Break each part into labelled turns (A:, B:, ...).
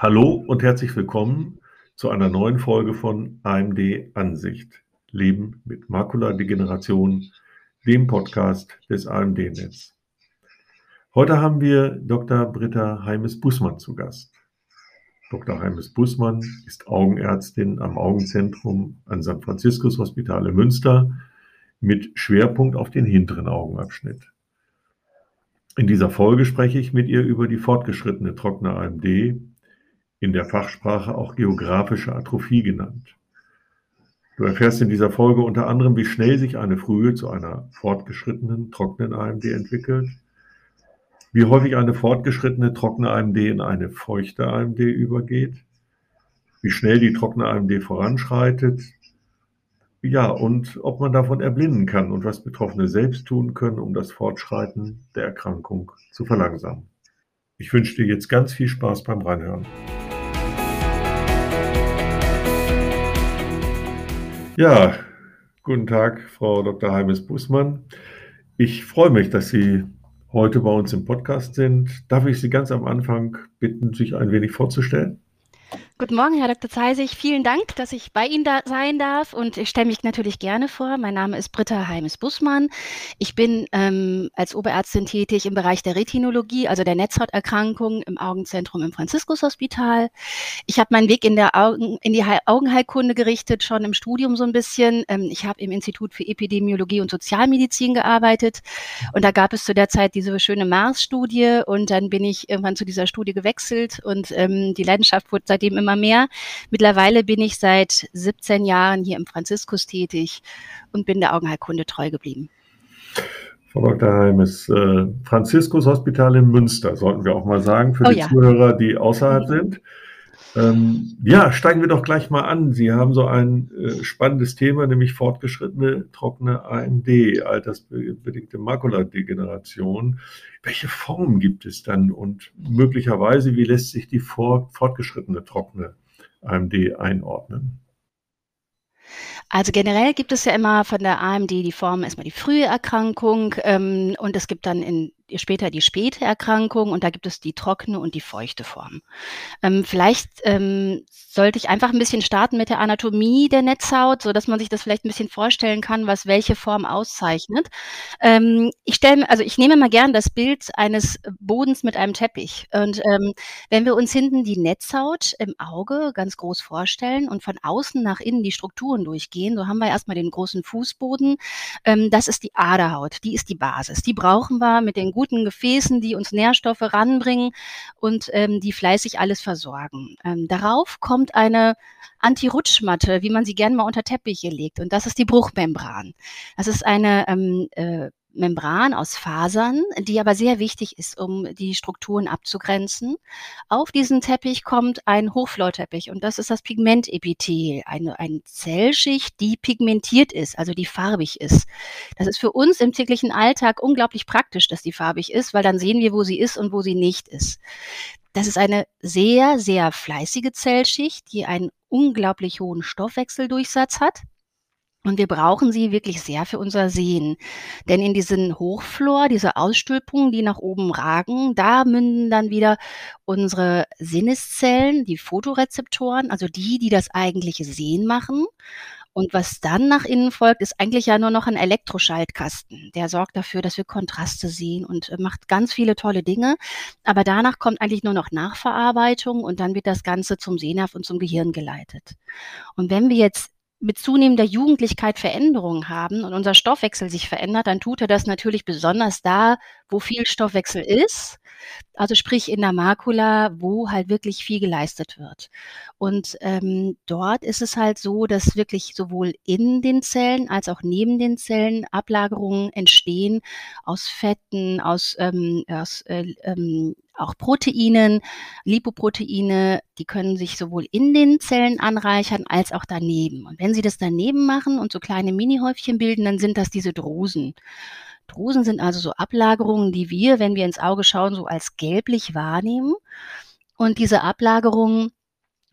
A: Hallo und herzlich willkommen zu einer neuen Folge von AMD Ansicht. Leben mit Makuladegeneration, dem Podcast des AMD-Netz. Heute haben wir Dr. Britta Heimes-Bussmann zu Gast. Dr. Heimes-Bussmann ist Augenärztin am Augenzentrum an St. Franziskus Hospital in Münster mit Schwerpunkt auf den hinteren Augenabschnitt. In dieser Folge spreche ich mit ihr über die fortgeschrittene trockene AMD, in der Fachsprache auch geografische Atrophie genannt. Du erfährst in dieser Folge unter anderem, wie schnell sich eine frühe zu einer fortgeschrittenen trockenen AMD entwickelt, wie häufig eine fortgeschrittene trockene AMD in eine feuchte AMD übergeht, wie schnell die trockene AMD voranschreitet, ja, und ob man davon erblinden kann und was Betroffene selbst tun können, um das Fortschreiten der Erkrankung zu verlangsamen. Ich wünsche dir jetzt ganz viel Spaß beim Reinhören. Ja, guten Tag, Frau Dr. Heimes-Bußmann. Ich freue mich, dass Sie heute bei uns im Podcast sind. Darf ich Sie ganz am Anfang bitten, sich ein wenig vorzustellen?
B: Guten Morgen, Herr Dr. Zeisig. Vielen Dank, dass ich bei Ihnen da sein darf. Und ich stelle mich natürlich gerne vor. Mein Name ist Britta Heimes-Bussmann. Ich bin ähm, als Oberärztin tätig im Bereich der Retinologie, also der Netzhauterkrankung im Augenzentrum im Franziskus-Hospital. Ich habe meinen Weg in, der Augen, in die Augenheilkunde gerichtet, schon im Studium so ein bisschen. Ähm, ich habe im Institut für Epidemiologie und Sozialmedizin gearbeitet. Und da gab es zu der Zeit diese schöne Mars-Studie. Und dann bin ich irgendwann zu dieser Studie gewechselt. Und ähm, die Leidenschaft wurde seitdem immer immer mehr. Mittlerweile bin ich seit 17 Jahren hier im Franziskus tätig und bin der Augenheilkunde treu geblieben.
A: Frau Dr. Heimes, äh, Franziskus Hospital in Münster, sollten wir auch mal sagen, für oh, die ja. Zuhörer, die außerhalb mhm. sind. Ähm, ja, steigen wir doch gleich mal an. Sie haben so ein äh, spannendes Thema, nämlich fortgeschrittene trockene AMD, altersbedingte Makuladegeneration. Welche Formen gibt es dann und möglicherweise, wie lässt sich die fort, fortgeschrittene trockene AMD einordnen?
B: Also generell gibt es ja immer von der AMD die Form erstmal die frühe Erkrankung ähm, und es gibt dann in später die späte Erkrankung und da gibt es die trockene und die feuchte Form. Ähm, vielleicht ähm, sollte ich einfach ein bisschen starten mit der Anatomie der Netzhaut, so dass man sich das vielleicht ein bisschen vorstellen kann, was welche Form auszeichnet. Ähm, ich stelle, also ich nehme mal gern das Bild eines Bodens mit einem Teppich und ähm, wenn wir uns hinten die Netzhaut im Auge ganz groß vorstellen und von außen nach innen die Strukturen durchgehen, so haben wir erstmal den großen Fußboden. Ähm, das ist die Aderhaut, die ist die Basis. Die brauchen wir mit den guten Gefäßen, die uns Nährstoffe ranbringen und ähm, die fleißig alles versorgen. Ähm, darauf kommt eine Anti-Rutschmatte, wie man sie gerne mal unter Teppiche legt. Und das ist die Bruchmembran. Das ist eine ähm, äh, Membran aus Fasern, die aber sehr wichtig ist, um die Strukturen abzugrenzen. Auf diesen Teppich kommt ein Hochflorteppich und das ist das Pigmentepithel, eine, eine Zellschicht, die pigmentiert ist, also die farbig ist. Das ist für uns im täglichen Alltag unglaublich praktisch, dass die farbig ist, weil dann sehen wir, wo sie ist und wo sie nicht ist. Das ist eine sehr, sehr fleißige Zellschicht, die einen unglaublich hohen Stoffwechseldurchsatz hat. Und wir brauchen sie wirklich sehr für unser Sehen. Denn in diesen Hochflor, diese Ausstülpungen, die nach oben ragen, da münden dann wieder unsere Sinneszellen, die Fotorezeptoren, also die, die das eigentliche Sehen machen. Und was dann nach innen folgt, ist eigentlich ja nur noch ein Elektroschaltkasten. Der sorgt dafür, dass wir Kontraste sehen und äh, macht ganz viele tolle Dinge. Aber danach kommt eigentlich nur noch Nachverarbeitung und dann wird das Ganze zum Sehnerv und zum Gehirn geleitet. Und wenn wir jetzt mit zunehmender Jugendlichkeit Veränderungen haben und unser Stoffwechsel sich verändert, dann tut er das natürlich besonders da, wo viel Stoffwechsel ist. Also sprich in der Makula, wo halt wirklich viel geleistet wird. Und ähm, dort ist es halt so, dass wirklich sowohl in den Zellen als auch neben den Zellen Ablagerungen entstehen aus Fetten, aus, ähm, aus äh, ähm, auch Proteinen, Lipoproteine, die können sich sowohl in den Zellen anreichern als auch daneben. Und wenn sie das daneben machen und so kleine Minihäufchen bilden, dann sind das diese Drusen. Drusen sind also so Ablagerungen, die wir, wenn wir ins Auge schauen, so als gelblich wahrnehmen. Und diese Ablagerungen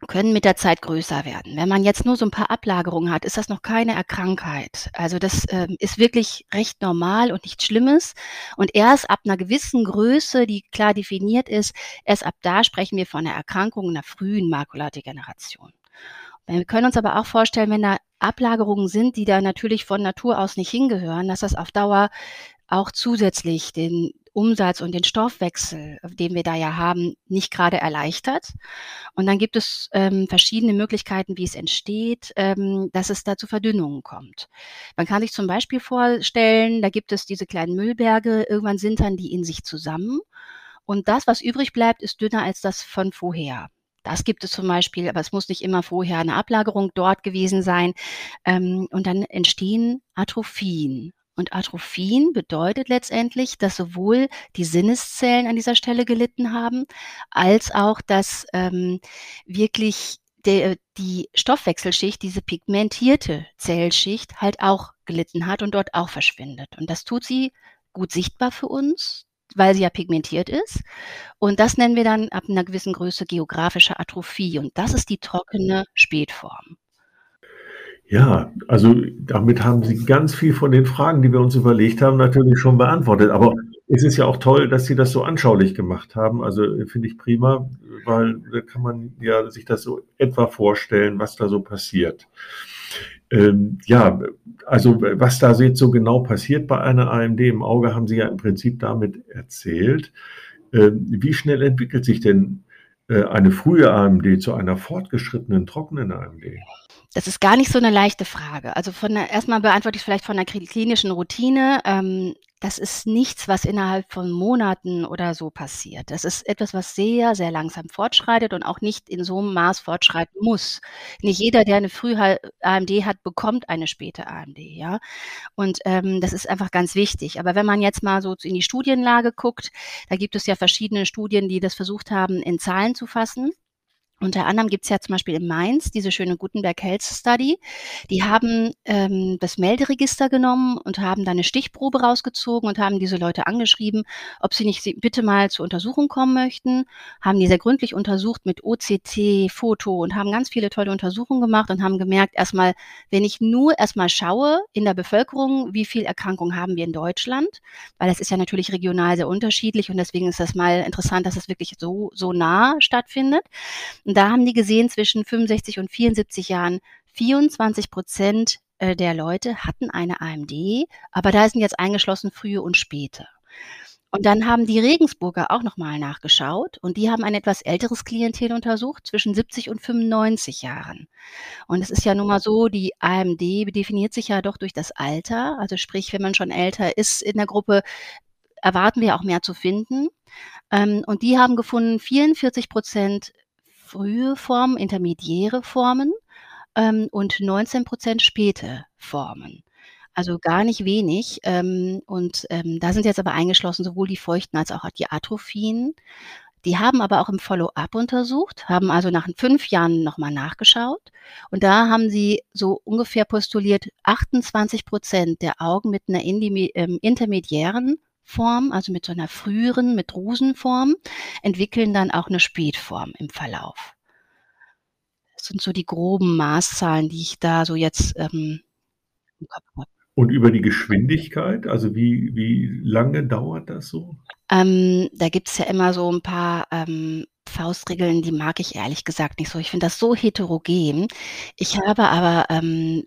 B: können mit der Zeit größer werden. Wenn man jetzt nur so ein paar Ablagerungen hat, ist das noch keine Erkrankheit. Also das ähm, ist wirklich recht normal und nichts Schlimmes. Und erst ab einer gewissen Größe, die klar definiert ist, erst ab da sprechen wir von einer Erkrankung einer frühen Makuladegeneration. Wir können uns aber auch vorstellen, wenn da Ablagerungen sind, die da natürlich von Natur aus nicht hingehören, dass das auf Dauer auch zusätzlich den Umsatz und den Stoffwechsel, den wir da ja haben, nicht gerade erleichtert. Und dann gibt es ähm, verschiedene Möglichkeiten, wie es entsteht, ähm, dass es da zu Verdünnungen kommt. Man kann sich zum Beispiel vorstellen, da gibt es diese kleinen Müllberge, irgendwann sind dann die in sich zusammen. Und das, was übrig bleibt, ist dünner als das von vorher. Das gibt es zum Beispiel, aber es muss nicht immer vorher eine Ablagerung dort gewesen sein. Ähm, und dann entstehen Atrophien. Und Atrophien bedeutet letztendlich, dass sowohl die Sinneszellen an dieser Stelle gelitten haben, als auch, dass ähm, wirklich der, die Stoffwechselschicht, diese pigmentierte Zellschicht, halt auch gelitten hat und dort auch verschwindet. Und das tut sie gut sichtbar für uns, weil sie ja pigmentiert ist. Und das nennen wir dann ab einer gewissen Größe geografische Atrophie. Und das ist die trockene Spätform.
A: Ja, also damit haben Sie ganz viel von den Fragen, die wir uns überlegt haben, natürlich schon beantwortet. Aber es ist ja auch toll, dass Sie das so anschaulich gemacht haben. Also finde ich prima, weil da kann man ja sich das so etwa vorstellen, was da so passiert. Ähm, ja, also was da jetzt so genau passiert bei einer AMD im Auge, haben Sie ja im Prinzip damit erzählt. Ähm, wie schnell entwickelt sich denn äh, eine frühe AMD zu einer fortgeschrittenen trockenen AMD?
B: Das ist gar nicht so eine leichte Frage. Also von der, erstmal beantworte ich vielleicht von der klinischen Routine. Ähm, das ist nichts, was innerhalb von Monaten oder so passiert. Das ist etwas, was sehr, sehr langsam fortschreitet und auch nicht in so einem Maß fortschreiten muss. Nicht jeder, der eine frühe AMD hat, bekommt eine späte AMD, ja. Und ähm, das ist einfach ganz wichtig. Aber wenn man jetzt mal so in die Studienlage guckt, da gibt es ja verschiedene Studien, die das versucht haben, in Zahlen zu fassen. Unter anderem gibt's ja zum Beispiel in Mainz diese schöne Gutenberg Health Study. Die haben ähm, das Melderegister genommen und haben da eine Stichprobe rausgezogen und haben diese Leute angeschrieben, ob sie nicht bitte mal zur Untersuchung kommen möchten. Haben die sehr gründlich untersucht mit OCT, Foto und haben ganz viele tolle Untersuchungen gemacht und haben gemerkt, erstmal, wenn ich nur erstmal schaue in der Bevölkerung, wie viel Erkrankungen haben wir in Deutschland, weil das ist ja natürlich regional sehr unterschiedlich und deswegen ist das mal interessant, dass es wirklich so, so nah stattfindet. Und da haben die gesehen, zwischen 65 und 74 Jahren 24 Prozent äh, der Leute hatten eine AMD, aber da sind jetzt eingeschlossen frühe und späte. Und dann haben die Regensburger auch nochmal nachgeschaut und die haben ein etwas älteres Klientel untersucht, zwischen 70 und 95 Jahren. Und es ist ja nun mal so, die AMD definiert sich ja doch durch das Alter. Also sprich, wenn man schon älter ist in der Gruppe, erwarten wir auch mehr zu finden. Ähm, und die haben gefunden, 44 Prozent frühe Formen, intermediäre Formen ähm, und 19 Prozent späte Formen. Also gar nicht wenig. Ähm, und ähm, da sind jetzt aber eingeschlossen sowohl die Feuchten als auch die Atrophien. Die haben aber auch im Follow-up untersucht, haben also nach fünf Jahren nochmal nachgeschaut. Und da haben sie so ungefähr postuliert, 28 Prozent der Augen mit einer ähm, intermediären Form, also mit so einer früheren, mit Drusenform, entwickeln dann auch eine Spätform im Verlauf. Das sind so die groben Maßzahlen, die ich da so jetzt ähm,
A: im Kopf habe. Und über die Geschwindigkeit, also wie, wie lange dauert das so?
B: Ähm, da gibt es ja immer so ein paar ähm, Faustregeln, die mag ich ehrlich gesagt nicht so. Ich finde das so heterogen. Ich habe aber, ähm,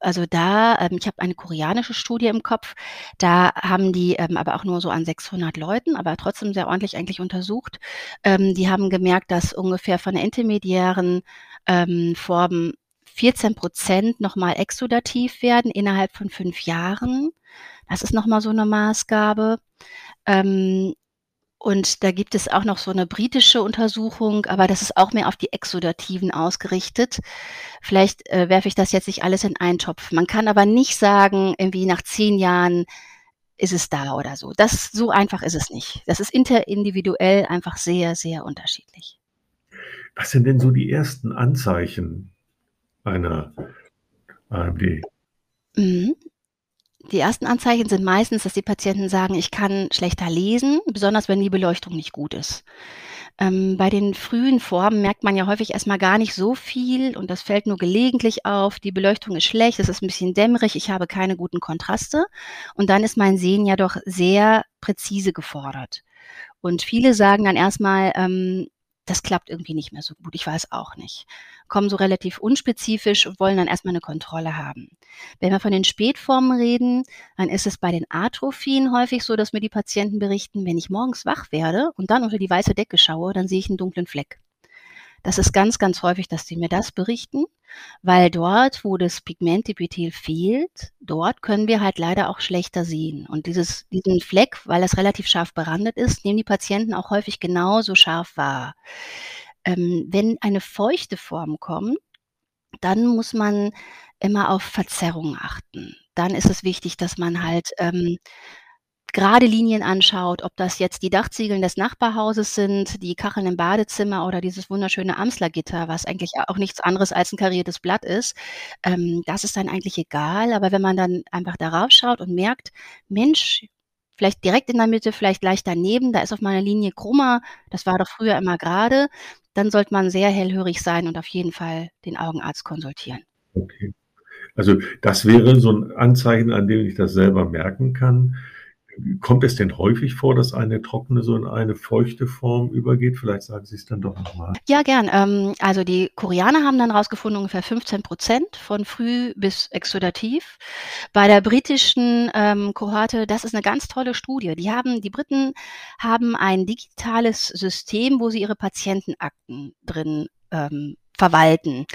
B: also da, ähm, ich habe eine koreanische Studie im Kopf, da haben die ähm, aber auch nur so an 600 Leuten, aber trotzdem sehr ordentlich eigentlich untersucht. Ähm, die haben gemerkt, dass ungefähr von der intermediären ähm, Form 14 Prozent nochmal exudativ werden innerhalb von fünf Jahren. Das ist nochmal so eine Maßgabe. Ähm, und da gibt es auch noch so eine britische Untersuchung, aber das ist auch mehr auf die Exudativen ausgerichtet. Vielleicht äh, werfe ich das jetzt nicht alles in einen Topf. Man kann aber nicht sagen, irgendwie nach zehn Jahren ist es da oder so. Das so einfach ist es nicht. Das ist interindividuell einfach sehr, sehr unterschiedlich.
A: Was sind denn so die ersten Anzeichen einer AMD?
B: Mhm. Die ersten Anzeichen sind meistens, dass die Patienten sagen, ich kann schlechter lesen, besonders wenn die Beleuchtung nicht gut ist. Ähm, bei den frühen Formen merkt man ja häufig erstmal gar nicht so viel und das fällt nur gelegentlich auf. Die Beleuchtung ist schlecht, es ist ein bisschen dämmerig, ich habe keine guten Kontraste und dann ist mein Sehen ja doch sehr präzise gefordert. Und viele sagen dann erstmal, ähm, das klappt irgendwie nicht mehr so gut. Ich weiß auch nicht. Kommen so relativ unspezifisch und wollen dann erstmal eine Kontrolle haben. Wenn wir von den Spätformen reden, dann ist es bei den Atrophien häufig so, dass mir die Patienten berichten, wenn ich morgens wach werde und dann unter die weiße Decke schaue, dann sehe ich einen dunklen Fleck. Das ist ganz, ganz häufig, dass sie mir das berichten, weil dort, wo das Pigmentepithel fehlt, dort können wir halt leider auch schlechter sehen. Und dieses, diesen Fleck, weil das relativ scharf berandet ist, nehmen die Patienten auch häufig genauso scharf wahr. Ähm, wenn eine feuchte Form kommt, dann muss man immer auf Verzerrungen achten. Dann ist es wichtig, dass man halt ähm, gerade Linien anschaut, ob das jetzt die Dachziegeln des Nachbarhauses sind, die Kacheln im Badezimmer oder dieses wunderschöne Amslergitter, was eigentlich auch nichts anderes als ein kariertes Blatt ist, ähm, das ist dann eigentlich egal. Aber wenn man dann einfach darauf schaut und merkt, Mensch, vielleicht direkt in der Mitte, vielleicht leicht daneben, da ist auf meiner Linie krummer, das war doch früher immer gerade, dann sollte man sehr hellhörig sein und auf jeden Fall den Augenarzt konsultieren.
A: Okay. Also das wäre so ein Anzeichen, an dem ich das selber merken kann. Kommt es denn häufig vor, dass eine trockene so in eine feuchte Form übergeht? Vielleicht sagen Sie es dann doch nochmal.
B: Ja, gern. Ähm, also die Koreaner haben dann rausgefunden, ungefähr 15 Prozent von früh bis exudativ. Bei der britischen ähm, Kohorte, das ist eine ganz tolle Studie. Die haben, die Briten haben ein digitales System, wo sie ihre Patientenakten drin ähm, verwalten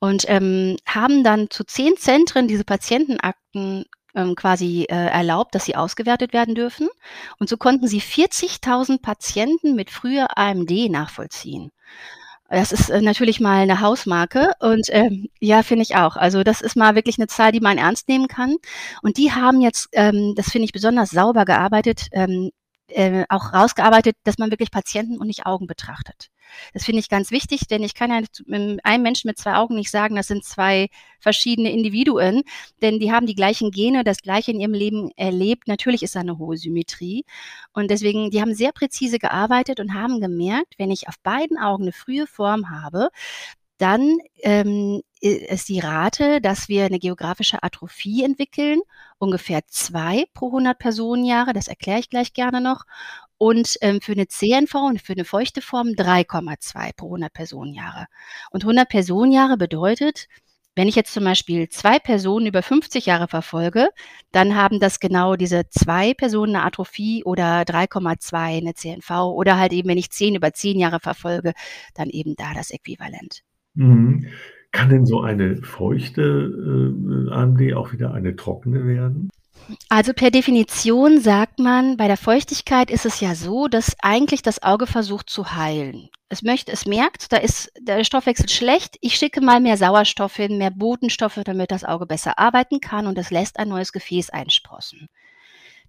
B: und ähm, haben dann zu zehn Zentren diese Patientenakten ähm, quasi äh, erlaubt, dass sie ausgewertet werden dürfen. Und so konnten sie 40.000 Patienten mit früher AMD nachvollziehen. Das ist äh, natürlich mal eine Hausmarke und ähm, ja, finde ich auch. Also das ist mal wirklich eine Zahl, die man ernst nehmen kann. Und die haben jetzt, ähm, das finde ich besonders sauber gearbeitet, ähm, äh, auch rausgearbeitet, dass man wirklich Patienten und nicht Augen betrachtet. Das finde ich ganz wichtig, denn ich kann ja einem Menschen mit zwei Augen nicht sagen, das sind zwei verschiedene Individuen, denn die haben die gleichen Gene, das gleiche in ihrem Leben erlebt. Natürlich ist da eine hohe Symmetrie. Und deswegen, die haben sehr präzise gearbeitet und haben gemerkt, wenn ich auf beiden Augen eine frühe Form habe, dann ähm, ist die Rate, dass wir eine geografische Atrophie entwickeln, ungefähr zwei pro 100 Personenjahre. Das erkläre ich gleich gerne noch und ähm, für eine CNV und für eine feuchte Form 3,2 pro 100 Personenjahre. Und 100 Personenjahre bedeutet, wenn ich jetzt zum Beispiel zwei Personen über 50 Jahre verfolge, dann haben das genau diese zwei Personen eine Atrophie oder 3,2 eine CNV oder halt eben, wenn ich zehn über zehn Jahre verfolge, dann eben da das Äquivalent.
A: Mhm. Kann denn so eine feuchte äh, AMD auch wieder eine trockene werden?
B: Also per Definition sagt man, bei der Feuchtigkeit ist es ja so, dass eigentlich das Auge versucht zu heilen. Es möchte, es merkt, da ist der Stoffwechsel schlecht. Ich schicke mal mehr Sauerstoff hin, mehr Botenstoffe, damit das Auge besser arbeiten kann und es lässt ein neues Gefäß einsprossen.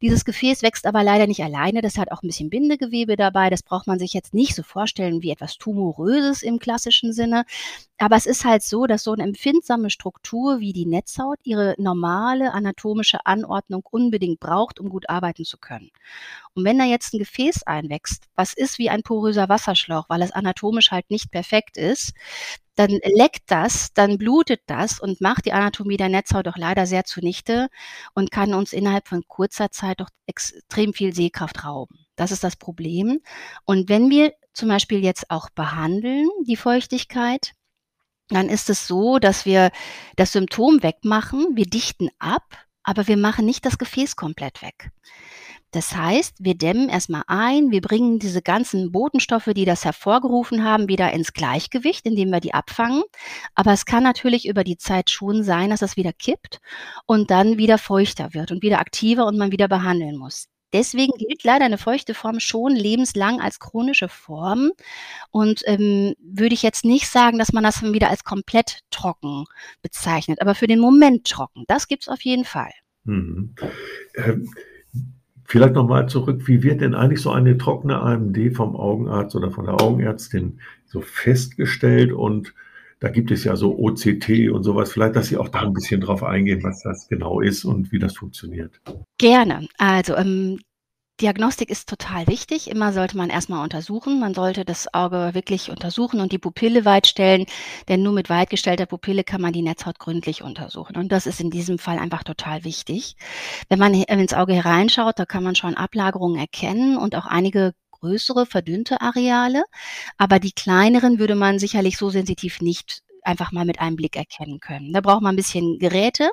B: Dieses Gefäß wächst aber leider nicht alleine. Das hat auch ein bisschen Bindegewebe dabei. Das braucht man sich jetzt nicht so vorstellen wie etwas Tumoröses im klassischen Sinne. Aber es ist halt so, dass so eine empfindsame Struktur wie die Netzhaut ihre normale anatomische Anordnung unbedingt braucht, um gut arbeiten zu können. Und wenn da jetzt ein Gefäß einwächst, was ist wie ein poröser Wasserschlauch, weil es anatomisch halt nicht perfekt ist, dann leckt das, dann blutet das und macht die Anatomie der Netzhaut doch leider sehr zunichte und kann uns innerhalb von kurzer Zeit doch extrem viel Sehkraft rauben. Das ist das Problem. Und wenn wir zum Beispiel jetzt auch behandeln, die Feuchtigkeit, dann ist es so, dass wir das Symptom wegmachen, wir dichten ab, aber wir machen nicht das Gefäß komplett weg. Das heißt, wir dämmen erstmal ein, wir bringen diese ganzen Botenstoffe, die das hervorgerufen haben, wieder ins Gleichgewicht, indem wir die abfangen. Aber es kann natürlich über die Zeit schon sein, dass das wieder kippt und dann wieder feuchter wird und wieder aktiver und man wieder behandeln muss. Deswegen gilt leider eine feuchte Form schon lebenslang als chronische Form. Und ähm, würde ich jetzt nicht sagen, dass man das wieder als komplett trocken bezeichnet, aber für den Moment trocken. Das gibt es auf jeden Fall. Mhm.
A: Ähm Vielleicht nochmal zurück, wie wird denn eigentlich so eine trockene AMD vom Augenarzt oder von der Augenärztin so festgestellt? Und da gibt es ja so OCT und sowas. Vielleicht, dass Sie auch da ein bisschen drauf eingehen, was das genau ist und wie das funktioniert.
B: Gerne. Also ähm, Diagnostik ist total wichtig. Immer sollte man erstmal untersuchen. Man sollte das Auge wirklich untersuchen und die Pupille weitstellen, denn nur mit weitgestellter Pupille kann man die Netzhaut gründlich untersuchen. Und das ist in diesem Fall einfach total wichtig. Wenn man ins Auge hereinschaut, da kann man schon Ablagerungen erkennen und auch einige größere, verdünnte Areale. Aber die kleineren würde man sicherlich so sensitiv nicht einfach mal mit einem Blick erkennen können. Da braucht man ein bisschen Geräte.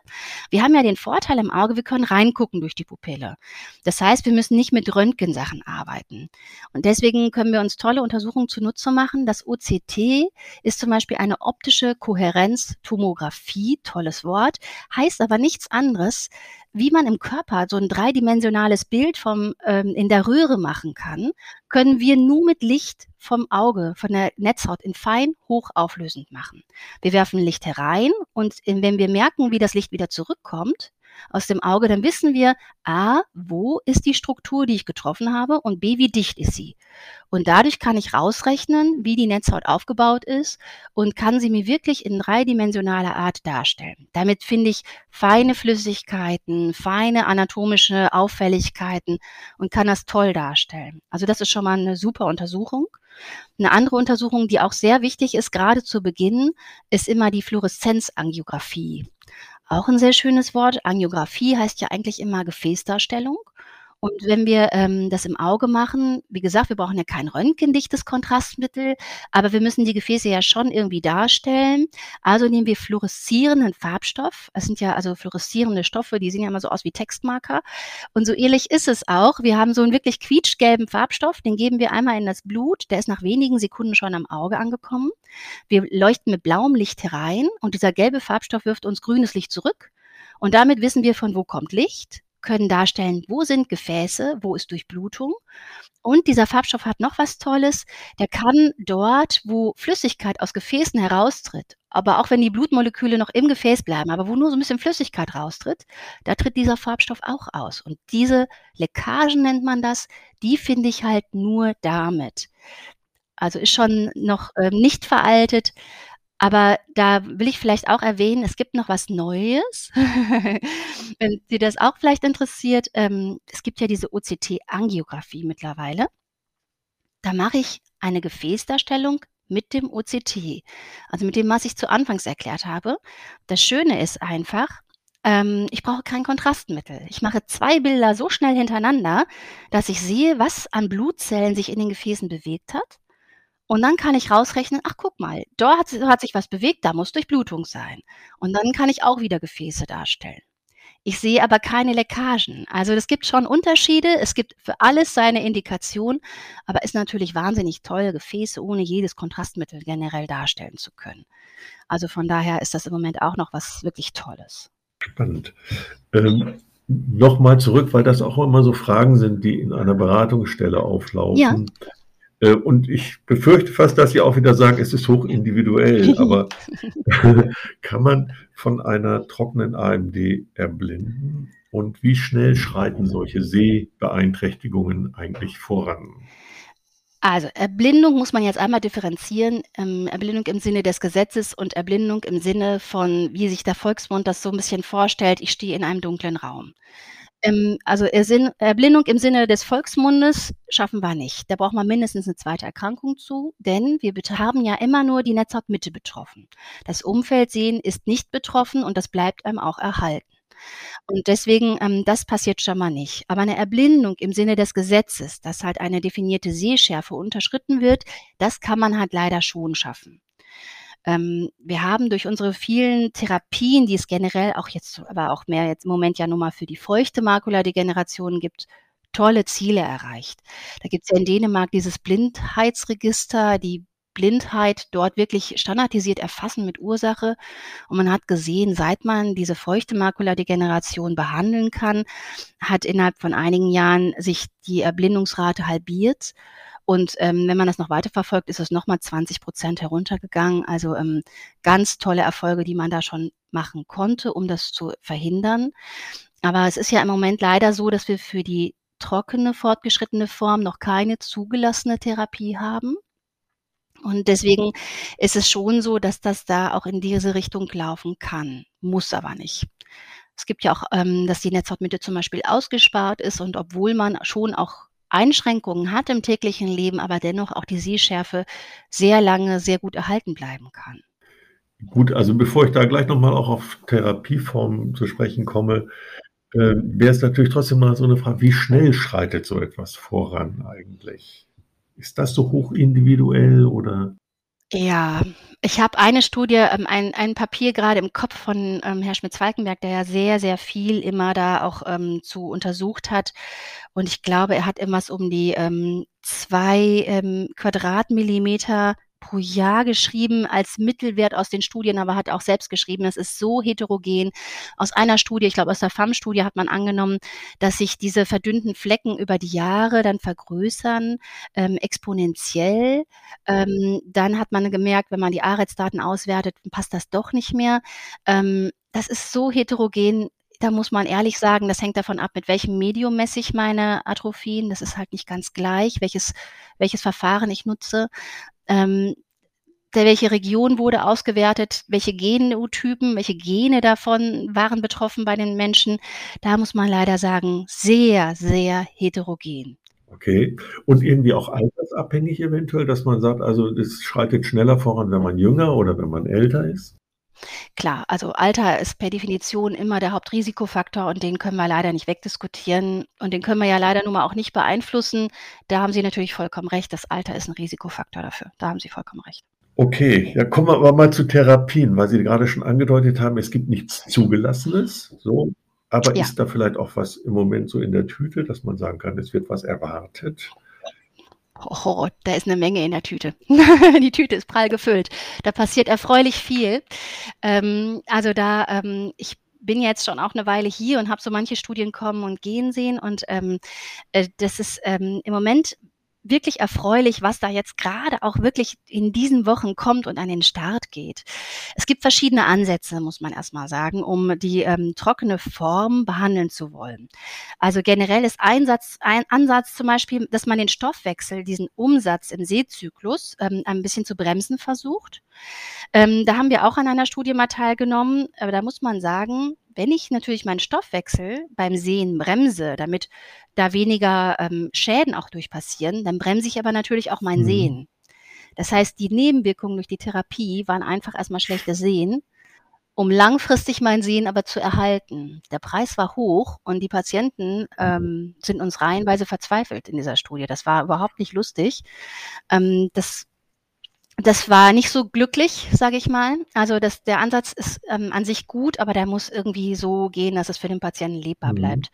B: Wir haben ja den Vorteil im Auge, wir können reingucken durch die Pupille. Das heißt, wir müssen nicht mit Röntgensachen arbeiten. Und deswegen können wir uns tolle Untersuchungen zunutze machen. Das OCT ist zum Beispiel eine optische Kohärenztomographie, tolles Wort, heißt aber nichts anderes, wie man im Körper so ein dreidimensionales Bild vom, ähm, in der Röhre machen kann, können wir nur mit Licht vom Auge, von der Netzhaut in fein hochauflösend machen. Wir werfen Licht herein und wenn wir merken, wie das Licht wieder zurückkommt, aus dem Auge, dann wissen wir, a, wo ist die Struktur, die ich getroffen habe und b, wie dicht ist sie. Und dadurch kann ich rausrechnen, wie die Netzhaut aufgebaut ist und kann sie mir wirklich in dreidimensionaler Art darstellen. Damit finde ich feine Flüssigkeiten, feine anatomische Auffälligkeiten und kann das toll darstellen. Also das ist schon mal eine super Untersuchung. Eine andere Untersuchung, die auch sehr wichtig ist, gerade zu Beginn, ist immer die Fluoreszenzangiografie. Auch ein sehr schönes Wort. Angiografie heißt ja eigentlich immer Gefäßdarstellung. Und wenn wir ähm, das im Auge machen, wie gesagt, wir brauchen ja kein röntgendichtes Kontrastmittel, aber wir müssen die Gefäße ja schon irgendwie darstellen. Also nehmen wir fluoreszierenden Farbstoff. Es sind ja also fluoreszierende Stoffe, die sehen ja immer so aus wie Textmarker. Und so ähnlich ist es auch. Wir haben so einen wirklich quietschgelben Farbstoff, den geben wir einmal in das Blut. Der ist nach wenigen Sekunden schon am Auge angekommen. Wir leuchten mit blauem Licht herein und dieser gelbe Farbstoff wirft uns grünes Licht zurück. Und damit wissen wir, von wo kommt Licht können darstellen, wo sind Gefäße, wo ist Durchblutung. Und dieser Farbstoff hat noch was Tolles. Der kann dort, wo Flüssigkeit aus Gefäßen heraustritt, aber auch wenn die Blutmoleküle noch im Gefäß bleiben, aber wo nur so ein bisschen Flüssigkeit raustritt, da tritt dieser Farbstoff auch aus. Und diese Leckagen nennt man das, die finde ich halt nur damit. Also ist schon noch äh, nicht veraltet, aber da will ich vielleicht auch erwähnen, es gibt noch was Neues, wenn Sie das auch vielleicht interessiert. Ähm, es gibt ja diese OCT-Angiografie mittlerweile. Da mache ich eine Gefäßdarstellung mit dem OCT, also mit dem, was ich zu Anfangs erklärt habe. Das Schöne ist einfach, ähm, ich brauche kein Kontrastmittel. Ich mache zwei Bilder so schnell hintereinander, dass ich sehe, was an Blutzellen sich in den Gefäßen bewegt hat und dann kann ich rausrechnen, ach guck mal, dort hat, hat sich was bewegt, da muss Durchblutung sein. Und dann kann ich auch wieder Gefäße darstellen. Ich sehe aber keine Leckagen. Also es gibt schon Unterschiede. Es gibt für alles seine Indikation, aber ist natürlich wahnsinnig toll, Gefäße ohne jedes Kontrastmittel generell darstellen zu können. Also von daher ist das im Moment auch noch was wirklich Tolles.
A: Spannend. Ähm, Nochmal zurück, weil das auch immer so Fragen sind, die in einer Beratungsstelle auflaufen. Ja. Äh, und ich befürchte fast, dass Sie auch wieder sagen, es ist hoch individuell, aber kann man von einer trockenen AMD erblinden? Und wie schnell schreiten solche Sehbeeinträchtigungen eigentlich voran?
B: Also Erblindung muss man jetzt einmal differenzieren. Ähm, Erblindung im Sinne des Gesetzes und Erblindung im Sinne von, wie sich der Volksmund das so ein bisschen vorstellt, ich stehe in einem dunklen Raum. Ähm, also Erblindung im Sinne des Volksmundes schaffen wir nicht. Da braucht man mindestens eine zweite Erkrankung zu, denn wir haben ja immer nur die Netzhautmitte betroffen. Das Umfeldsehen ist nicht betroffen und das bleibt einem auch erhalten. Und deswegen, ähm, das passiert schon mal nicht. Aber eine Erblindung im Sinne des Gesetzes, dass halt eine definierte Sehschärfe unterschritten wird, das kann man halt leider schon schaffen. Ähm, wir haben durch unsere vielen Therapien, die es generell auch jetzt, aber auch mehr jetzt im Moment ja nur mal für die feuchte Makuladegeneration gibt, tolle Ziele erreicht. Da gibt es ja in Dänemark dieses Blindheitsregister, die Blindheit dort wirklich standardisiert erfassen mit Ursache. Und man hat gesehen, seit man diese feuchte Makuladegeneration behandeln kann, hat innerhalb von einigen Jahren sich die Erblindungsrate halbiert. Und ähm, wenn man das noch weiter verfolgt, ist es nochmal 20 Prozent heruntergegangen. Also ähm, ganz tolle Erfolge, die man da schon machen konnte, um das zu verhindern. Aber es ist ja im Moment leider so, dass wir für die trockene, fortgeschrittene Form noch keine zugelassene Therapie haben. Und deswegen ist es schon so, dass das da auch in diese Richtung laufen kann, muss aber nicht. Es gibt ja auch, ähm, dass die Netzhautmitte zum Beispiel ausgespart ist und obwohl man schon auch Einschränkungen hat im täglichen Leben, aber dennoch auch die Sehschärfe sehr lange sehr gut erhalten bleiben kann.
A: Gut, also bevor ich da gleich nochmal auch auf Therapieformen zu sprechen komme, äh, wäre es natürlich trotzdem mal so eine Frage, wie schnell schreitet so etwas voran eigentlich? Ist das so hoch individuell oder?
B: Ja, ich habe eine Studie, ähm, ein, ein Papier gerade im Kopf von ähm, Herr Schmitz-Falkenberg, der ja sehr, sehr viel immer da auch ähm, zu untersucht hat. Und ich glaube, er hat immer um die ähm, zwei ähm, Quadratmillimeter pro Jahr geschrieben als Mittelwert aus den Studien, aber hat auch selbst geschrieben, das ist so heterogen. Aus einer Studie, ich glaube aus der FAM-Studie hat man angenommen, dass sich diese verdünnten Flecken über die Jahre dann vergrößern, ähm, exponentiell. Ähm, dann hat man gemerkt, wenn man die ARETS-Daten auswertet, passt das doch nicht mehr. Ähm, das ist so heterogen, da muss man ehrlich sagen, das hängt davon ab, mit welchem Medium messe ich meine Atrophien. Das ist halt nicht ganz gleich, welches, welches Verfahren ich nutze. Ähm, der, welche Region wurde ausgewertet, welche Genotypen, welche Gene davon waren betroffen bei den Menschen. Da muss man leider sagen, sehr, sehr heterogen.
A: Okay. Und irgendwie auch altersabhängig eventuell, dass man sagt, also es schreitet schneller voran, wenn man jünger oder wenn man älter ist?
B: Klar, also Alter ist per Definition immer der Hauptrisikofaktor und den können wir leider nicht wegdiskutieren und den können wir ja leider nun mal auch nicht beeinflussen. Da haben Sie natürlich vollkommen recht. Das Alter ist ein Risikofaktor dafür. Da haben Sie vollkommen recht.
A: Okay, ja, kommen wir aber mal zu Therapien, weil Sie gerade schon angedeutet haben, es gibt nichts Zugelassenes, so. Aber ja. ist da vielleicht auch was im Moment so in der Tüte, dass man sagen kann, es wird was erwartet?
B: Oh, da ist eine Menge in der Tüte. die Tüte ist prall gefüllt. Da passiert erfreulich viel. Ähm, also da, ähm, ich bin jetzt schon auch eine Weile hier und habe so manche Studien kommen und gehen sehen. Und ähm, äh, das ist ähm, im Moment wirklich erfreulich, was da jetzt gerade auch wirklich in diesen Wochen kommt und an den Start geht. Es gibt verschiedene Ansätze, muss man erstmal sagen, um die ähm, trockene Form behandeln zu wollen. Also generell ist Einsatz, ein Ansatz zum Beispiel, dass man den Stoffwechsel, diesen Umsatz im Sehzyklus ähm, ein bisschen zu bremsen versucht. Ähm, da haben wir auch an einer Studie mal teilgenommen, aber da muss man sagen, wenn ich natürlich meinen Stoffwechsel beim Sehen bremse, damit da weniger ähm, Schäden auch durch passieren, dann bremse ich aber natürlich auch mein mhm. Sehen. Das heißt, die Nebenwirkungen durch die Therapie waren einfach erstmal schlechtes Sehen, um langfristig mein Sehen aber zu erhalten. Der Preis war hoch und die Patienten ähm, sind uns reihenweise verzweifelt in dieser Studie. Das war überhaupt nicht lustig. Ähm, das das war nicht so glücklich, sage ich mal. Also das, der Ansatz ist ähm, an sich gut, aber der muss irgendwie so gehen, dass es für den Patienten lebbar mhm. bleibt.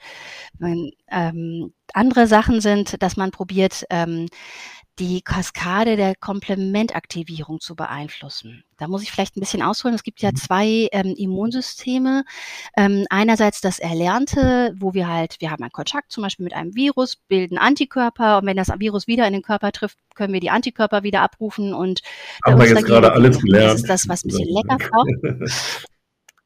B: Mhm. Ähm, andere Sachen sind, dass man probiert, ähm, die Kaskade der Komplementaktivierung zu beeinflussen. Da muss ich vielleicht ein bisschen ausholen. Es gibt ja mhm. zwei ähm, Immunsysteme. Ähm, einerseits das Erlernte, wo wir halt, wir haben einen Kontakt zum Beispiel mit einem Virus, bilden Antikörper und wenn das Virus wieder in den Körper trifft, können wir die Antikörper wieder abrufen und
A: haben wir jetzt gerade alles gelernt.
B: Das ist das, was ein bisschen lecker braucht.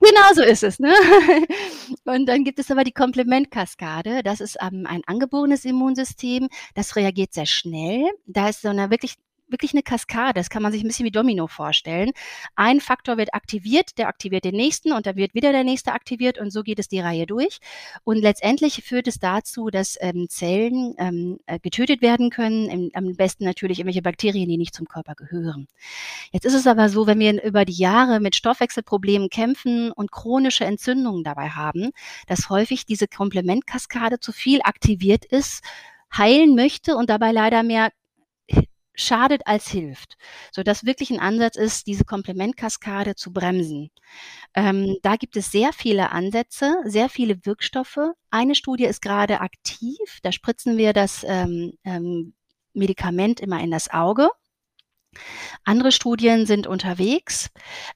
B: Genau so ist es. Ne? Und dann gibt es aber die Komplementkaskade. Das ist ähm, ein angeborenes Immunsystem. Das reagiert sehr schnell. Da ist so eine wirklich wirklich eine Kaskade. Das kann man sich ein bisschen wie Domino vorstellen. Ein Faktor wird aktiviert, der aktiviert den nächsten und dann wird wieder der nächste aktiviert und so geht es die Reihe durch. Und letztendlich führt es dazu, dass ähm, Zellen ähm, äh, getötet werden können. Im, am besten natürlich irgendwelche Bakterien, die nicht zum Körper gehören. Jetzt ist es aber so, wenn wir über die Jahre mit Stoffwechselproblemen kämpfen und chronische Entzündungen dabei haben, dass häufig diese Komplementkaskade zu viel aktiviert ist, heilen möchte und dabei leider mehr schadet als hilft, so dass wirklich ein Ansatz ist, diese Komplementkaskade zu bremsen. Ähm, da gibt es sehr viele Ansätze, sehr viele Wirkstoffe. Eine Studie ist gerade aktiv, da spritzen wir das ähm, ähm, Medikament immer in das Auge. Andere Studien sind unterwegs.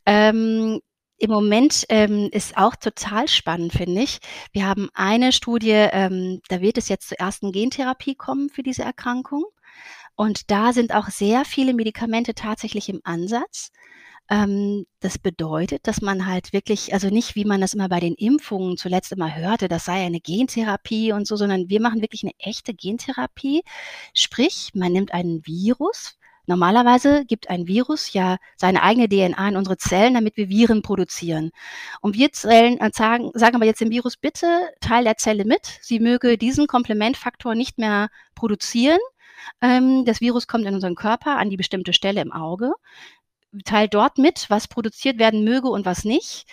B: Ähm, im Moment ähm, ist auch total spannend, finde ich. Wir haben eine Studie, ähm, da wird es jetzt zur ersten Gentherapie kommen für diese Erkrankung. Und da sind auch sehr viele Medikamente tatsächlich im Ansatz. Ähm, das bedeutet, dass man halt wirklich, also nicht wie man das immer bei den Impfungen zuletzt immer hörte, das sei eine Gentherapie und so, sondern wir machen wirklich eine echte Gentherapie. Sprich, man nimmt einen Virus, Normalerweise gibt ein Virus ja seine eigene DNA in unsere Zellen, damit wir Viren produzieren. Und wir Zellen äh, sagen, sagen aber jetzt dem Virus, bitte teil der Zelle mit, sie möge diesen Komplementfaktor nicht mehr produzieren. Ähm, das Virus kommt in unseren Körper an die bestimmte Stelle im Auge, teilt dort mit, was produziert werden möge und was nicht.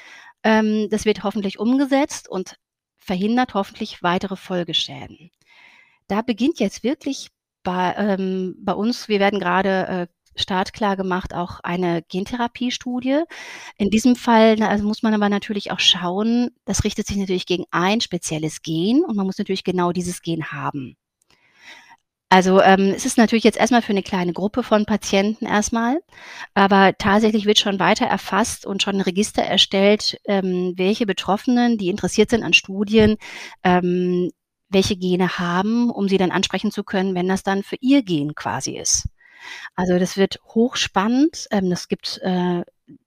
B: Ähm, das wird hoffentlich umgesetzt und verhindert hoffentlich weitere Folgeschäden. Da beginnt jetzt wirklich bei, ähm, bei uns, wir werden gerade äh, startklar gemacht, auch eine Gentherapiestudie. In diesem Fall also muss man aber natürlich auch schauen, das richtet sich natürlich gegen ein spezielles Gen und man muss natürlich genau dieses Gen haben. Also ähm, es ist natürlich jetzt erstmal für eine kleine Gruppe von Patienten erstmal, aber tatsächlich wird schon weiter erfasst und schon ein Register erstellt, ähm, welche Betroffenen, die interessiert sind an Studien, ähm, welche Gene haben, um sie dann ansprechen zu können, wenn das dann für ihr Gen quasi ist. Also das wird hochspannend. Ähm, es gibt äh,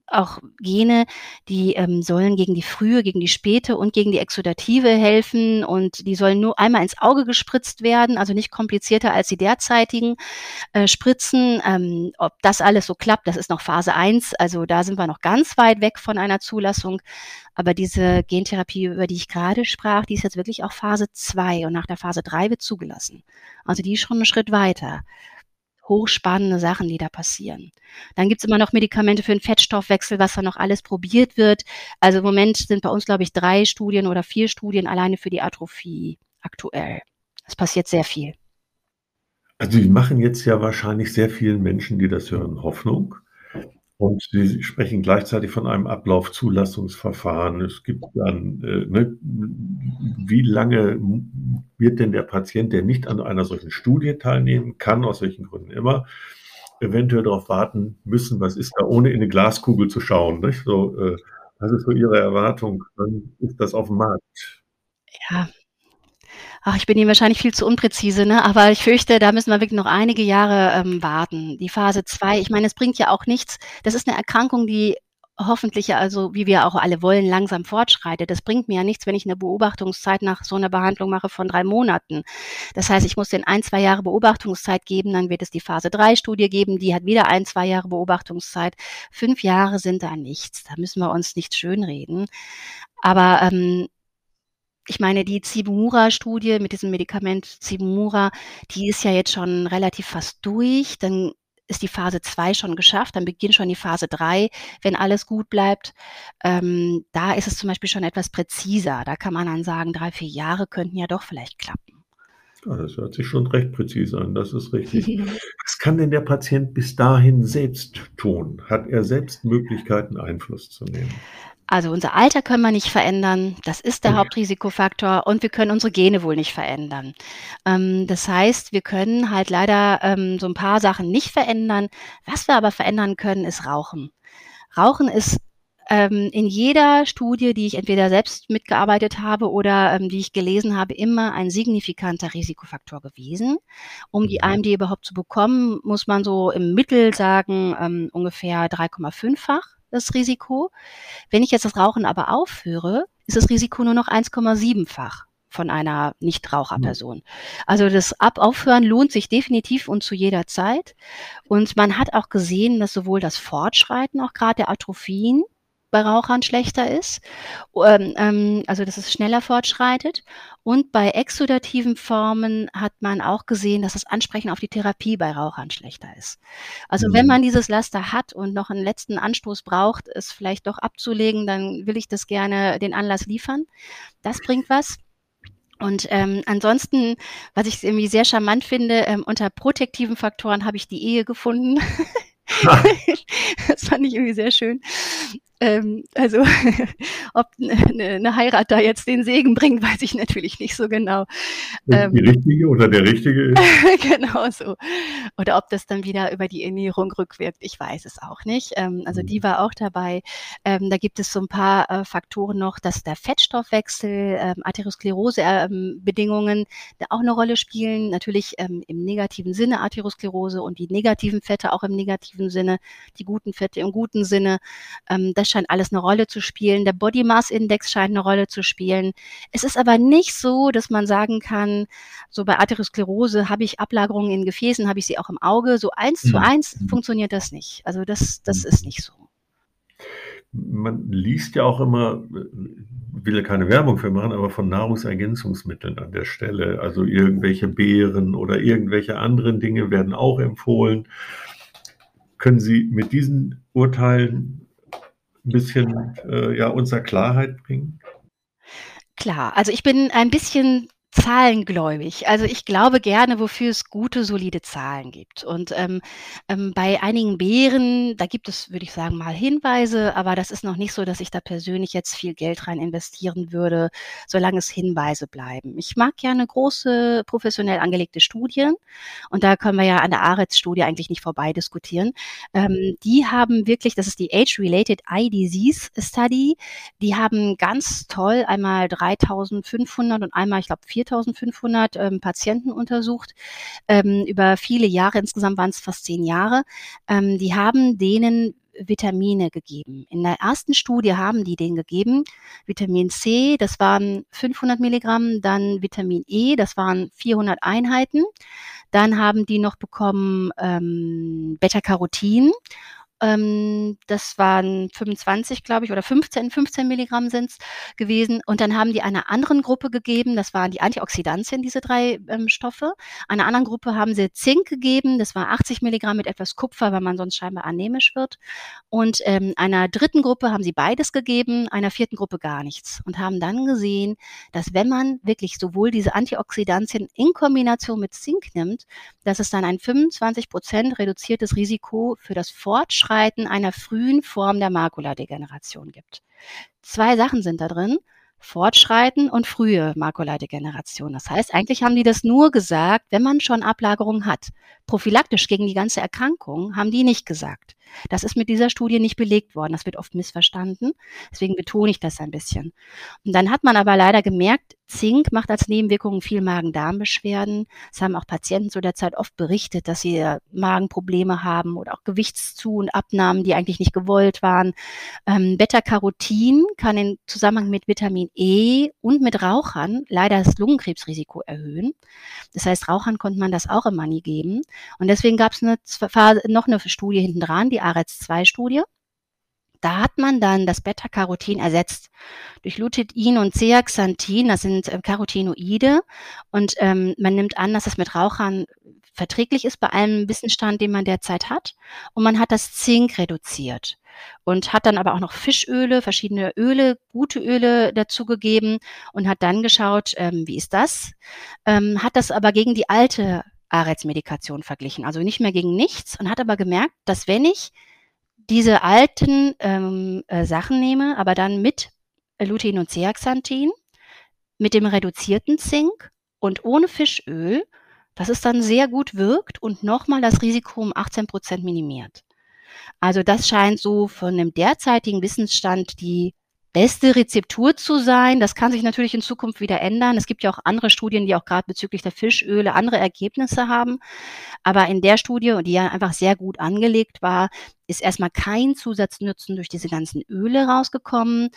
B: auch Gene, die ähm, sollen gegen die frühe, gegen die späte und gegen die Exudative helfen und die sollen nur einmal ins Auge gespritzt werden, also nicht komplizierter als die derzeitigen äh, Spritzen. Ähm, ob das alles so klappt, das ist noch Phase 1, also da sind wir noch ganz weit weg von einer Zulassung. Aber diese Gentherapie, über die ich gerade sprach, die ist jetzt wirklich auch Phase 2 und nach der Phase 3 wird zugelassen. Also die ist schon einen Schritt weiter hochspannende Sachen, die da passieren. Dann gibt's immer noch Medikamente für den Fettstoffwechsel, was da noch alles probiert wird. Also im Moment sind bei uns, glaube ich, drei Studien oder vier Studien alleine für die Atrophie aktuell. Es passiert sehr viel.
A: Also die machen jetzt ja wahrscheinlich sehr vielen Menschen, die das hören, Hoffnung. Und Sie sprechen gleichzeitig von einem Ablaufzulassungsverfahren. Es gibt dann, äh, ne, wie lange wird denn der Patient, der nicht an einer solchen Studie teilnehmen kann, aus welchen Gründen immer, eventuell darauf warten müssen, was ist da, ohne in eine Glaskugel zu schauen. Nicht? So, äh, was ist so Ihre Erwartung? Wann ist das auf dem Markt?
B: Ja, Ach, ich bin Ihnen wahrscheinlich viel zu unpräzise, ne? aber ich fürchte, da müssen wir wirklich noch einige Jahre ähm, warten. Die Phase 2, ich meine, es bringt ja auch nichts. Das ist eine Erkrankung, die hoffentlich ja also, wie wir auch alle wollen, langsam fortschreitet. Das bringt mir ja nichts, wenn ich eine Beobachtungszeit nach so einer Behandlung mache von drei Monaten. Das heißt, ich muss den ein, zwei Jahre Beobachtungszeit geben, dann wird es die Phase 3 Studie geben, die hat wieder ein, zwei Jahre Beobachtungszeit. Fünf Jahre sind da nichts. Da müssen wir uns nicht schönreden. Aber ähm, ich meine, die Zibumura-Studie mit diesem Medikament Zibumura, die ist ja jetzt schon relativ fast durch. Dann ist die Phase 2 schon geschafft, dann beginnt schon die Phase 3, wenn alles gut bleibt. Ähm, da ist es zum Beispiel schon etwas präziser. Da kann man dann sagen, drei, vier Jahre könnten ja doch vielleicht klappen.
A: Ja, das hört sich schon recht präzise an, das ist richtig. Was kann denn der Patient bis dahin selbst tun? Hat er selbst Möglichkeiten, Einfluss zu nehmen?
B: Also unser Alter können wir nicht verändern, das ist der okay. Hauptrisikofaktor und wir können unsere Gene wohl nicht verändern. Ähm, das heißt, wir können halt leider ähm, so ein paar Sachen nicht verändern. Was wir aber verändern können, ist Rauchen. Rauchen ist ähm, in jeder Studie, die ich entweder selbst mitgearbeitet habe oder ähm, die ich gelesen habe, immer ein signifikanter Risikofaktor gewesen. Um die AMD mhm. überhaupt zu bekommen, muss man so im Mittel sagen, ähm, ungefähr 3,5-fach das Risiko. Wenn ich jetzt das Rauchen aber aufhöre, ist das Risiko nur noch 1,7-fach von einer Nichtraucherperson. Also das Ab Aufhören lohnt sich definitiv und zu jeder Zeit. Und man hat auch gesehen, dass sowohl das Fortschreiten, auch gerade der Atrophien, bei Rauchern schlechter ist, ähm, ähm, also dass es schneller fortschreitet. Und bei exudativen Formen hat man auch gesehen, dass das Ansprechen auf die Therapie bei Rauchern schlechter ist. Also mhm. wenn man dieses Laster hat und noch einen letzten Anstoß braucht, es vielleicht doch abzulegen, dann will ich das gerne den Anlass liefern. Das bringt was. Und ähm, ansonsten, was ich irgendwie sehr charmant finde, ähm, unter protektiven Faktoren habe ich die Ehe gefunden. das fand ich irgendwie sehr schön. Ähm, also ob eine, eine, Heirat da jetzt den Segen bringt, weiß ich natürlich nicht so genau.
A: Ähm, die richtige oder der richtige ist.
B: genau so. Oder ob das dann wieder über die Ernährung rückwirkt, ich weiß es auch nicht. Ähm, also die mhm. war auch dabei. Ähm, da gibt es so ein paar äh, Faktoren noch, dass der Fettstoffwechsel, ähm, Arteriosklerose-Bedingungen ähm, da auch eine Rolle spielen. Natürlich ähm, im negativen Sinne Arteriosklerose und die negativen Fette auch im negativen Sinne, die guten Fette im guten Sinne. Das scheint alles eine Rolle zu spielen. Der Body Mass Index scheint eine Rolle zu spielen. Es ist aber nicht so, dass man sagen kann, so bei Arteriosklerose habe ich Ablagerungen in Gefäßen, habe ich sie auch im Auge. So eins mhm. zu eins funktioniert das nicht. Also das, das mhm. ist nicht so.
A: Man liest ja auch immer, will ja keine Werbung für machen, aber von Nahrungsergänzungsmitteln an der Stelle. Also irgendwelche Beeren oder irgendwelche anderen Dinge werden auch empfohlen. Können Sie mit diesen Urteilen ein bisschen äh, ja, unser Klarheit bringen?
B: Klar, also ich bin ein bisschen zahlengläubig. Also ich glaube gerne, wofür es gute, solide Zahlen gibt. Und ähm, ähm, bei einigen Beeren, da gibt es, würde ich sagen, mal Hinweise, aber das ist noch nicht so, dass ich da persönlich jetzt viel Geld rein investieren würde, solange es Hinweise bleiben. Ich mag gerne große, professionell angelegte Studien und da können wir ja an der ARETS-Studie eigentlich nicht vorbei diskutieren. Ähm, die haben wirklich, das ist die Age-Related Eye Disease Study, die haben ganz toll einmal 3500 und einmal, ich glaube, 4500 ähm, Patienten untersucht, ähm, über viele Jahre, insgesamt waren es fast zehn Jahre. Ähm, die haben denen Vitamine gegeben. In der ersten Studie haben die den gegeben. Vitamin C, das waren 500 Milligramm, dann Vitamin E, das waren 400 Einheiten. Dann haben die noch bekommen ähm, Beta-Carotin ähm, das waren 25, glaube ich, oder 15, 15 Milligramm sind es gewesen. Und dann haben die einer anderen Gruppe gegeben, das waren die Antioxidantien, diese drei ähm, Stoffe. Einer anderen Gruppe haben sie Zink gegeben, das war 80 Milligramm mit etwas Kupfer, weil man sonst scheinbar anämisch wird. Und ähm, einer dritten Gruppe haben sie beides gegeben, einer vierten Gruppe gar nichts. Und haben dann gesehen, dass wenn man wirklich sowohl diese Antioxidantien in Kombination mit Zink nimmt, dass es dann ein 25 Prozent reduziertes Risiko für das Fortschreiten Fortschreiten einer frühen Form der Makuladegeneration gibt. Zwei Sachen sind da drin. Fortschreiten und frühe Makuladegeneration. Das heißt, eigentlich haben die das nur gesagt, wenn man schon Ablagerungen hat. Prophylaktisch gegen die ganze Erkrankung haben die nicht gesagt. Das ist mit dieser Studie nicht belegt worden. Das wird oft missverstanden. Deswegen betone ich das ein bisschen. Und dann hat man aber leider gemerkt, Zink macht als Nebenwirkung viel Magen-Darm-Beschwerden. Es haben auch Patienten zu der Zeit oft berichtet, dass sie Magenprobleme haben oder auch Gewichtszu- und Abnahmen, die eigentlich nicht gewollt waren. Ähm, Beta-Carotin kann in Zusammenhang mit Vitamin E und mit Rauchern leider das Lungenkrebsrisiko erhöhen. Das heißt, Rauchern konnte man das auch immer nie geben. Und deswegen gab es noch eine Studie hinten dran, die ARES-2-Studie. Da hat man dann das Beta-Carotin ersetzt durch Lutein und Zeaxanthin. Das sind äh, Carotinoide. Und ähm, man nimmt an, dass es mit Rauchern verträglich ist bei allem Wissensstand, den man derzeit hat. Und man hat das Zink reduziert und hat dann aber auch noch Fischöle, verschiedene Öle, gute Öle dazugegeben und hat dann geschaut, ähm, wie ist das? Ähm, hat das aber gegen die alte ARES-Medikation verglichen, also nicht mehr gegen nichts und hat aber gemerkt, dass wenn ich diese alten ähm, äh, Sachen nehme, aber dann mit Lutein und Zeaxanthin, mit dem reduzierten Zink und ohne Fischöl, dass es dann sehr gut wirkt und nochmal das Risiko um 18 Prozent minimiert. Also das scheint so von dem derzeitigen Wissensstand die beste Rezeptur zu sein. Das kann sich natürlich in Zukunft wieder ändern. Es gibt ja auch andere Studien, die auch gerade bezüglich der Fischöle andere Ergebnisse haben. Aber in der Studie, die ja einfach sehr gut angelegt war, ist erstmal kein Zusatznutzen durch diese ganzen Öle rausgekommen.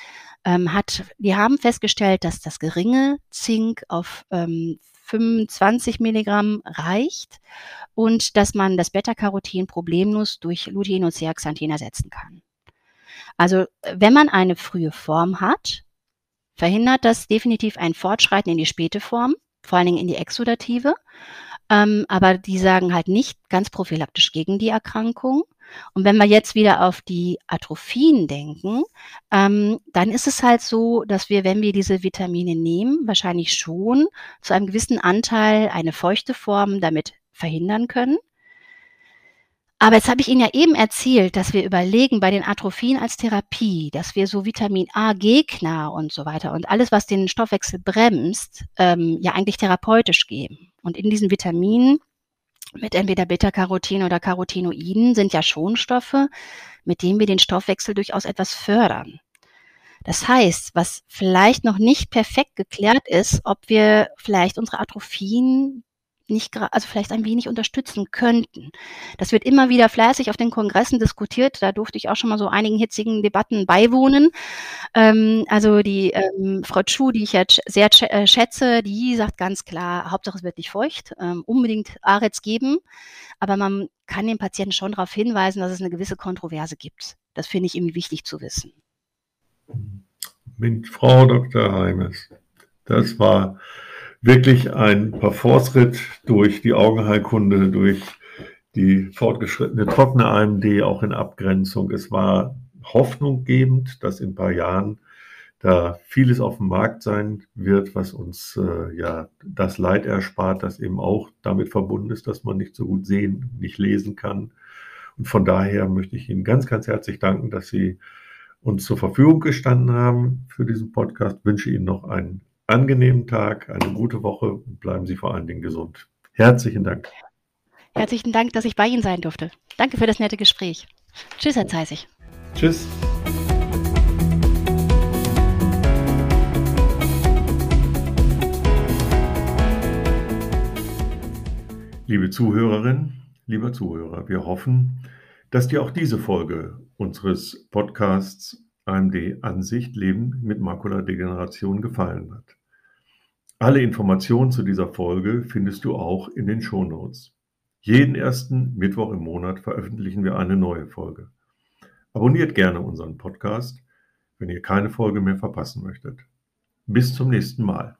B: Ähm, hat, wir haben festgestellt, dass das geringe Zink auf ähm, 25 Milligramm reicht und dass man das Beta-Carotin problemlos durch Lutein und Zeaxanthin ersetzen kann. Also wenn man eine frühe Form hat, verhindert das definitiv ein Fortschreiten in die späte Form, vor allen Dingen in die exudative. Ähm, aber die sagen halt nicht ganz prophylaktisch gegen die Erkrankung. Und wenn wir jetzt wieder auf die Atrophien denken, ähm, dann ist es halt so, dass wir, wenn wir diese Vitamine nehmen, wahrscheinlich schon zu einem gewissen Anteil eine feuchte Form damit verhindern können. Aber jetzt habe ich Ihnen ja eben erzählt, dass wir überlegen bei den Atrophien als Therapie, dass wir so Vitamin A Gegner und so weiter und alles, was den Stoffwechsel bremst, ähm, ja eigentlich therapeutisch geben. Und in diesen Vitaminen mit entweder Beta-Carotin oder Carotinoiden sind ja Schonstoffe, mit denen wir den Stoffwechsel durchaus etwas fördern. Das heißt, was vielleicht noch nicht perfekt geklärt ist, ob wir vielleicht unsere Atrophien nicht, also vielleicht ein wenig unterstützen könnten. Das wird immer wieder fleißig auf den Kongressen diskutiert. Da durfte ich auch schon mal so einigen hitzigen Debatten beiwohnen. Ähm, also die ähm, Frau Chu, die ich ja sehr äh, schätze, die sagt ganz klar, Hauptsache es wird nicht feucht, ähm, unbedingt AREZ geben. Aber man kann den Patienten schon darauf hinweisen, dass es eine gewisse Kontroverse gibt. Das finde ich irgendwie wichtig zu wissen.
A: Mit Frau Dr. Heimes. Das war wirklich ein Parforce-Ritt durch die Augenheilkunde, durch die fortgeschrittene trockene AMD auch in Abgrenzung. Es war hoffnunggebend, dass in ein paar Jahren da vieles auf dem Markt sein wird, was uns äh, ja das Leid erspart, das eben auch damit verbunden ist, dass man nicht so gut sehen, nicht lesen kann. Und von daher möchte ich Ihnen ganz, ganz herzlich danken, dass Sie uns zur Verfügung gestanden haben für diesen Podcast. Wünsche Ihnen noch einen angenehmen Tag, eine gute Woche und bleiben Sie vor allen Dingen gesund. Herzlichen Dank.
B: Herzlichen Dank, dass ich bei Ihnen sein durfte. Danke für das nette Gespräch. Tschüss, Herr Zeisig.
A: Tschüss. Liebe Zuhörerin, lieber Zuhörer, wir hoffen, dass dir auch diese Folge unseres Podcasts AMD Ansicht Leben mit Makuladegeneration gefallen hat. Alle Informationen zu dieser Folge findest du auch in den Shownotes. Jeden ersten Mittwoch im Monat veröffentlichen wir eine neue Folge. Abonniert gerne unseren Podcast, wenn ihr keine Folge mehr verpassen möchtet. Bis zum nächsten Mal.